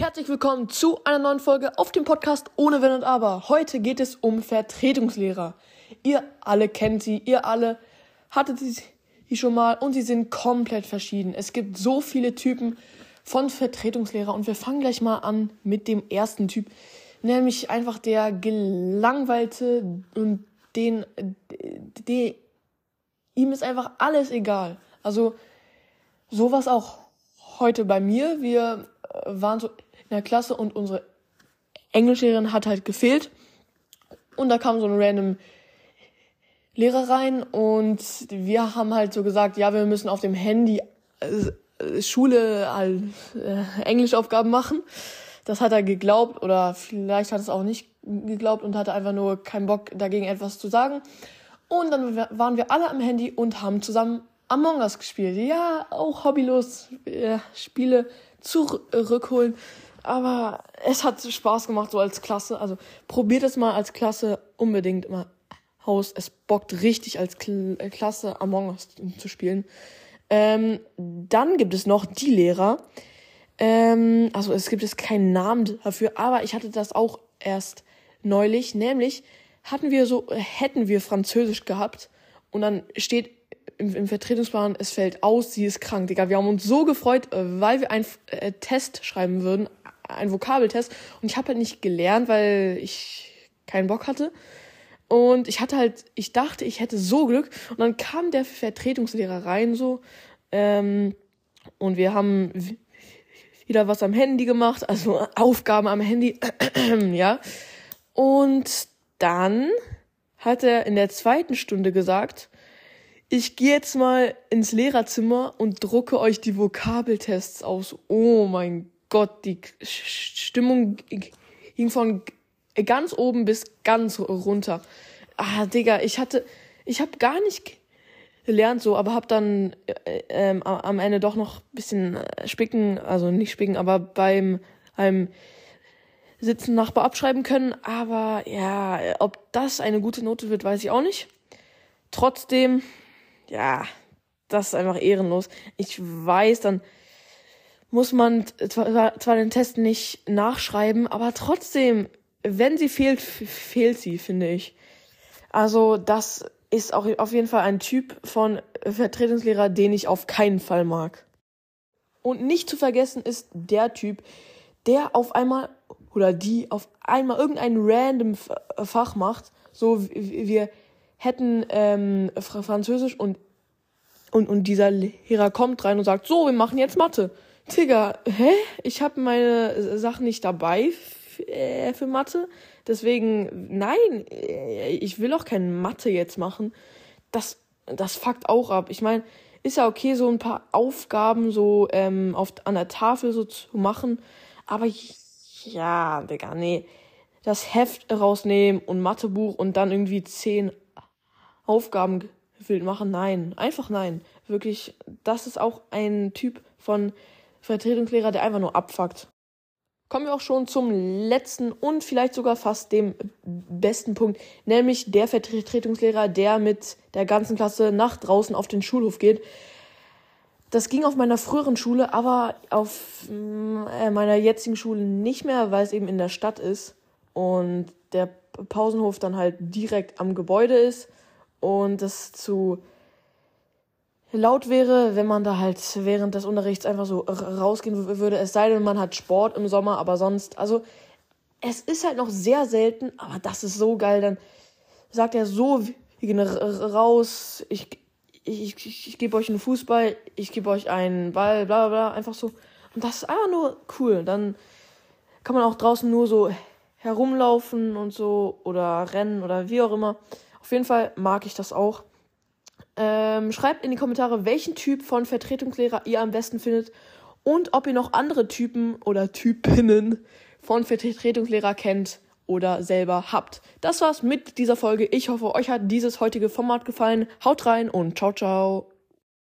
Herzlich willkommen zu einer neuen Folge auf dem Podcast Ohne Wenn und Aber. Heute geht es um Vertretungslehrer. Ihr alle kennt sie, ihr alle hattet sie schon mal und sie sind komplett verschieden. Es gibt so viele Typen von Vertretungslehrer und wir fangen gleich mal an mit dem ersten Typ, nämlich einfach der gelangweilte und den, den ihm ist einfach alles egal. Also sowas auch heute bei mir. Wir waren so in der Klasse und unsere Englischlehrerin hat halt gefehlt. Und da kam so ein random Lehrer rein und wir haben halt so gesagt, ja, wir müssen auf dem Handy äh, Schule äh, Englischaufgaben machen. Das hat er geglaubt oder vielleicht hat es auch nicht geglaubt und hatte einfach nur keinen Bock dagegen etwas zu sagen. Und dann waren wir alle am Handy und haben zusammen Among Us gespielt. Ja, auch hobbylos äh, Spiele zurückholen. Aber es hat Spaß gemacht, so als Klasse. Also probiert es mal als Klasse unbedingt mal aus. Es bockt richtig als Kl äh, Klasse Among Us zu spielen. Ähm, dann gibt es noch die Lehrer. Ähm, also es gibt es keinen Namen dafür, aber ich hatte das auch erst neulich. Nämlich hatten wir so, hätten wir Französisch gehabt und dann steht im, im Vertretungsplan, es fällt aus, sie ist krank. Digga, wir haben uns so gefreut, äh, weil wir einen äh, Test schreiben würden, einen Vokabeltest. Und ich habe halt nicht gelernt, weil ich keinen Bock hatte. Und ich hatte halt, ich dachte, ich hätte so Glück. Und dann kam der Vertretungslehrer rein so. Ähm, und wir haben wieder was am Handy gemacht, also Aufgaben am Handy, ja. Und dann hat er in der zweiten Stunde gesagt, ich gehe jetzt mal ins Lehrerzimmer und drucke euch die Vokabeltests aus. Oh mein Gott, die Stimmung ging von ganz oben bis ganz runter. Ah, Digga, ich hatte, ich habe gar nicht gelernt so, aber hab dann äh, ähm, am Ende doch noch bisschen äh, spicken, also nicht spicken, aber beim, beim Sitzen Nachbar abschreiben können. Aber ja, ob das eine gute Note wird, weiß ich auch nicht. Trotzdem, ja, das ist einfach ehrenlos. Ich weiß, dann muss man zwar, den Test nicht nachschreiben, aber trotzdem, wenn sie fehlt, fehlt sie, finde ich. Also das ist auch auf jeden Fall ein Typ von Vertretungslehrer, den ich auf keinen Fall mag. Und nicht zu vergessen ist der Typ, der auf einmal oder die auf einmal irgendein random Fach macht. So wir hätten ähm, Französisch und und und dieser Lehrer kommt rein und sagt, so, wir machen jetzt Mathe. Digga, hä? Ich habe meine Sachen nicht dabei äh, für Mathe. Deswegen, nein, äh, ich will auch keine Mathe jetzt machen. Das, das fuckt auch ab. Ich meine, ist ja okay, so ein paar Aufgaben so ähm, auf, an der Tafel so zu machen. Aber ja, Digga, nee. Das Heft rausnehmen und Mathebuch und dann irgendwie zehn Aufgaben gefüllt machen. Nein, einfach nein. Wirklich, das ist auch ein Typ von Vertretungslehrer, der einfach nur abfuckt. Kommen wir auch schon zum letzten und vielleicht sogar fast dem besten Punkt, nämlich der Vertretungslehrer, der mit der ganzen Klasse nach draußen auf den Schulhof geht. Das ging auf meiner früheren Schule, aber auf äh, meiner jetzigen Schule nicht mehr, weil es eben in der Stadt ist und der Pausenhof dann halt direkt am Gebäude ist und das zu laut wäre, wenn man da halt während des Unterrichts einfach so rausgehen würde. Es sei denn, man hat Sport im Sommer, aber sonst, also es ist halt noch sehr selten, aber das ist so geil. Dann sagt er so, wir gehen raus, ich, ich, ich, ich gebe euch einen Fußball, ich gebe euch einen Ball, bla bla bla, einfach so. Und das ist einfach nur cool. Dann kann man auch draußen nur so herumlaufen und so oder rennen oder wie auch immer. Auf jeden Fall mag ich das auch. Ähm, schreibt in die Kommentare, welchen Typ von Vertretungslehrer ihr am besten findet und ob ihr noch andere Typen oder Typinnen von Vertretungslehrer kennt oder selber habt. Das war's mit dieser Folge. Ich hoffe, euch hat dieses heutige Format gefallen. Haut rein und ciao, ciao.